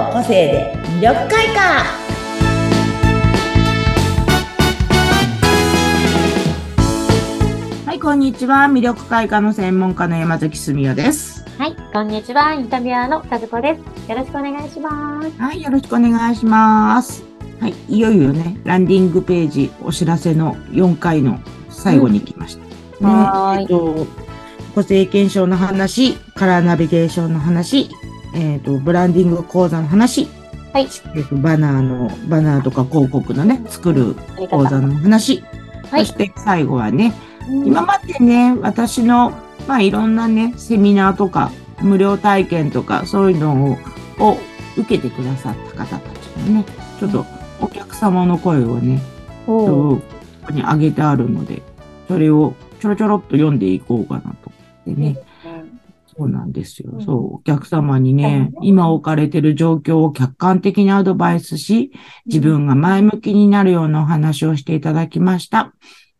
の個性で魅力開花。はいこんにちは。魅力開花の専門家の山崎澄代です。はい、こんにちは。インタビュアーの和子です。よろしくお願いします。はいよろしくお願いします。はいいよいよねランディングページお知らせの4回の最後に来ました、ねはーいえっと個性検証の話カラーナビゲーションの話えっ、とブランディング講座の話。はい。えっと、バナーの、バナーとか広告のね、作る講座の話。はい。そして最後はね、うん。今までね、私の、まあいろんなね、セミナーとか、無料体験とか、そういうのを、を受けてくださった方たちのね、ちょっとお客様の声をね、ここに上げてあるので、それをちょろちょろっと読んでいこうかなと。でね、そうなんですよう。んそう、お客様にねう、ん今置かれている状況を客観的にアドバイスし、自分が前向きになるようなお話をしていただきました。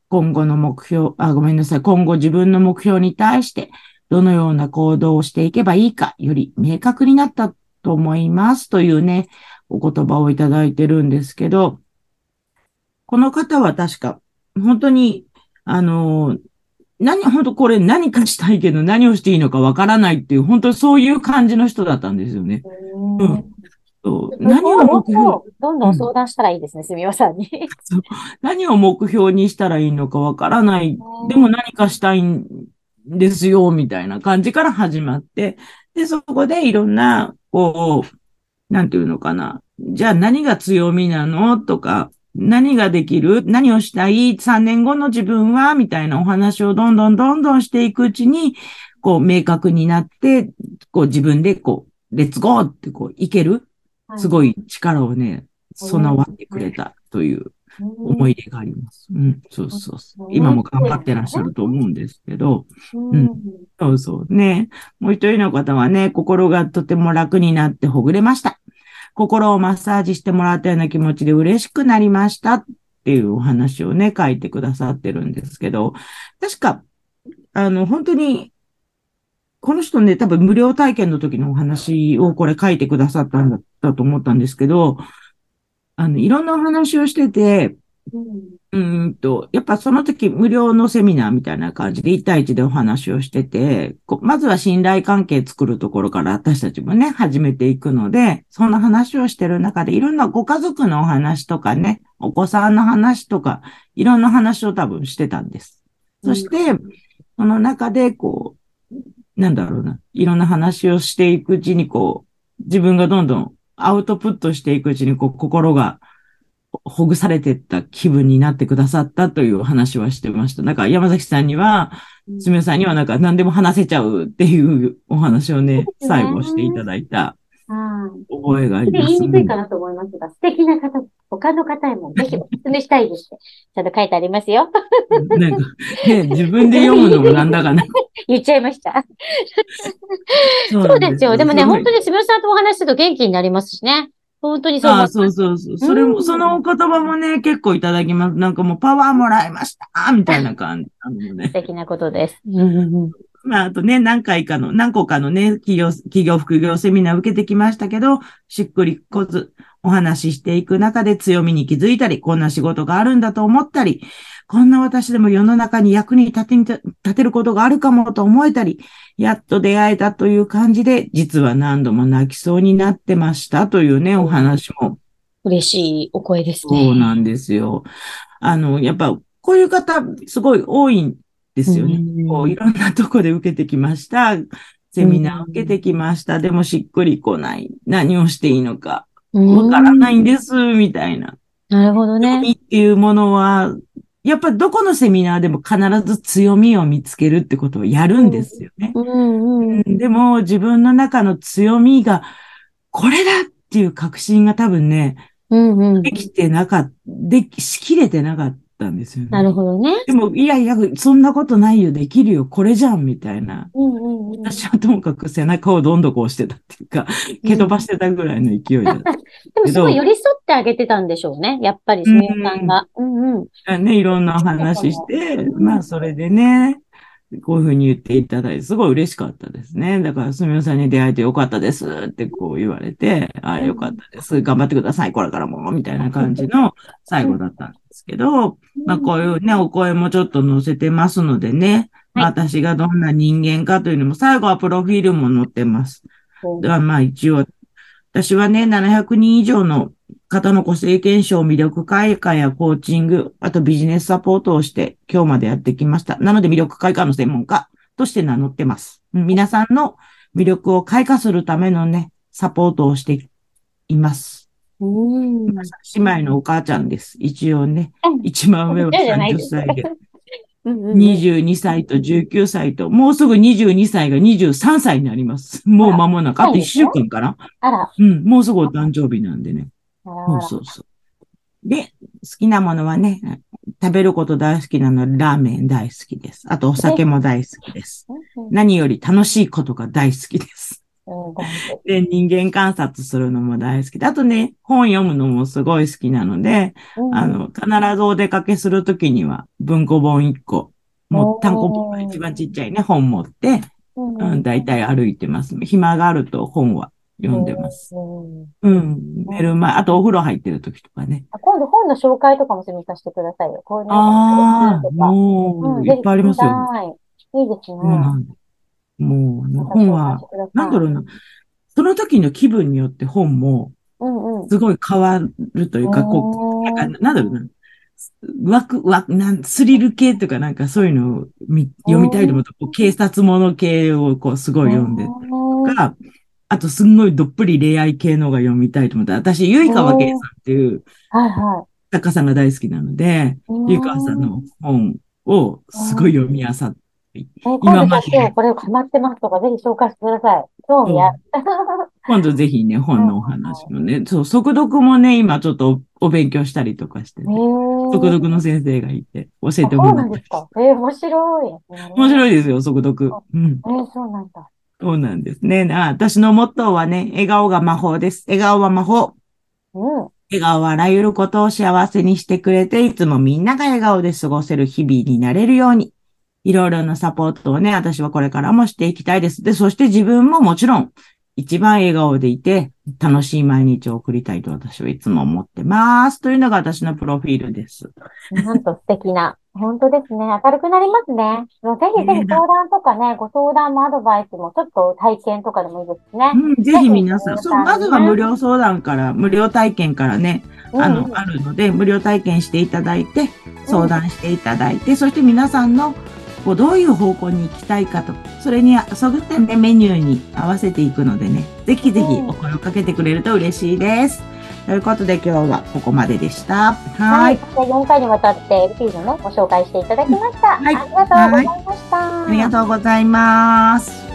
今後の目標、あ、ごめんなさい。今後自分の目標に対して、どのような行動をしていけばいいか、より明確になったと思います。というね、お言葉をいただいてるんですけど、この方は確か、本当に、あの、何、本当これ何かしたいけど何をしていいのかわからないっていう、本当にそういう感じの人だったんですよね。うん何を目標、どんどん相談したらいいですね、すみおさんに。何を目標にしたらいいのかわからない。でも何かしたいんですよ、みたいな感じから始まって、で、そこでいろんな、こう、なんていうのかな。じゃあ何が強みなの？とか、何ができる？何をしたい ?3 年後の自分は？みたいなお話をどんどんどんどんしていくうちに、こう、明確になって、こう、自分でこう、レッツゴーってこう、いける？すごいい力をね、備わってくれたという思い出があります。うん、そうそうそう。今も頑張ってらっしゃると思うんですけど、うん。そうそう。ね。もう一人の方はね、心がとても楽になってほぐれました。心をマッサージしてもらったような気持ちで嬉しくなりましたっていうお話をね、書いてくださってるんですけど、確か、あの、本当に、この人ね、多分無料体験の時のお話をこれ書いてくださったんだと思ったんですけど、あの、いろんなお話をしてて、うーんと、やっぱその時無料のセミナーみたいな感じで1対1でお話をしてて、こまずは信頼関係作るところから私たちもね、始めていくので、そんな話をしてる中でいろんなご家族のお話とかね、お子さんの話とか、いろんな話を多分してたんです。そして、その中でこう、なんだろうな、いろんな話をしていくうちにこう、自分がどんどんアウトプットしていくうちにこう、心がほぐされてった気分になってくださったという話はしてました。なんか山崎さんには、すみおさんにはなんか何でも話せちゃうっていうお話をね、最後していただいたはい。覚えがありでます。言いにくいかなと思いますが、素敵な方、他の方へもぜひお勧めしたいですって、ちゃんと書いてありますよ。なんか、ね、自分で読むのもなんだかな。言っちゃいました。そそうですよ。でもね、本当に。にすみおさんとお話しすると元気になりますしね。本当にそう思あ。そうそうそう。それも、うんそのお言葉もね、結構いただきます。なんかもうパワーもらいましたみたいな感じなのね素。敵なことです。うんうんうんまあ、あとね、何回かの、何個かのね、企業、企業副業セミナー受けてきましたけど、しっくりこず、お話ししていく中で強みに気づいたり、こんな仕事があるんだと思ったり、こんな私でも世の中に役に立てに、立てることがあるかもと思えたり、やっと出会えたという感じで、実は何度も泣きそうになってましたというね、お話も嬉しいお声ですね。そうなんですよ。あの、やっぱ、こういう方、すごい多いんですよね。うんこういろんなとこで受けてきました。セミナー受けてきました。でもしっくりこない。何をしていいのか。わからないんです、みたいな。なるほどね。っていうものは、やっぱどこのセミナーでも必ず強みを見つけるってことをやるんですよね。でも自分の中の強みが、これだっていう確信が多分ね、うんうんで。きてなかった、でき、しきれてなかったんですよね。なるほどね。でも、いやいや、そんなことないよ、できるよ、これじゃん、みたいな。うん。私はともかく背中をどんどこ押してたっていうか、蹴飛ばしてたぐらいの勢いだった。でもすごい寄り添ってあげてたんでしょうね。やっぱり、すみおさんが。うんうん。ね、いろんなお話して、まあ、それでね、こういうふうに言っていただいて、すごい嬉しかったですね。だから、すみませんに出会えてよかったですってこう言われて、ああ、よかったです。頑張ってください、これからも、みたいな感じの最後だったんですけど、まあこういうね、お声もちょっと載せてますのでね、まあ私がどんな人間かというのも、最後はプロフィールも載ってます。ではまあ一応、私はね、700人以上の方の個性検証、魅力開花やコーチング、あとビジネスサポートをして今日までやってきました。なので魅力開花の専門家として名乗ってます。皆さんの魅力を開花するためのね、サポートをしています。うん。姉妹のお母ちゃんです。一応ねうん。一番上はじゃない30です歳で。うんうんうん22歳と19歳と、もうすぐ22歳が23歳になります。もう間もなく、あと1週間かなあら、うん、もうすぐお誕生日なんでね。そうそうそう。で、好きなものはね、食べること大好きなのはラーメン大好きです。あとお酒も大好きです。何より楽しいことが大好きです。で、人間観察するのも大好きで。あとね、本読むのもすごい好きなので、あの、必ずお出かけするときには文庫本1個、もう単行本が一番ちっちゃいね、本持って、うんうん、だいたい歩いてます。暇があると本は読んでます。うんうん、寝る前、あとお風呂入ってるときとかね。あ今度本の紹介とかもすみさせてくださいよ。こういうのああ、とか。もう、うんいっぱいありますよ。はい。いいですね。もう本はなんだろうな。その時の気分によって本も、うんうん。すごい変わるというか、こう、うなんかなんだろうな。ワク、ワク、なん、スリル系とかなんかそういうのを見読みたいと思うと、こう警察もの系をこうすごい読んでうんが、あとすんごいどっぷり恋愛系のが読みたいと思った。私、ゆいかわけいさんっていうはいは作家さんが大好きなので、い。ゆいかわさんの本をすごい読み漁って、え、今度じゃあ今日これハマってますとか、ぜひ紹介してください。興味ある。今度ぜひね、本のお話もね、そう、速読もね、今ちょっとおお勉強したりとかしてへね、ー速読の先生がいて教えてあそうもらってなんです。か。えー、面白い。面い。白いですよ、速読。うん。えー、そうなんだ。そうなんですね。あ私のモットーはね、笑顔が魔法です。笑顔は魔法。うん。笑顔はあらゆることを幸せにしてくれて、いつもみんなが笑顔で過ごせる日々になれるように、いろいろなサポートをね、私はこれからもしていきたいです。で、そして自分ももちろん、一番笑顔でいて、楽しい毎日を送りたいと私はいつも思ってます。というのが私のプロフィールです。なんと素敵な。本当ですね。明るくなりますね。もうぜひぜひね相談とかね、ご相談もアドバイスも、ちょっと体験とかでもいいですね。うん、ぜひ皆さん、そう、まずは無料相談から、無料体験からね、あの、うんあるので、無料体験していただいて、相談していただいて、そして皆さんの、こう、どういう方向に行きたいかと、それにそぐってね、メニューに合わせていくのでね、ぜひぜひうんお声をかけてくれると嬉しいです。ということで今日はここまででした。ははい。い。で4回にわたって、ルピーのね、ご紹介していただきました。はいありがとうございました。ありがとうございます。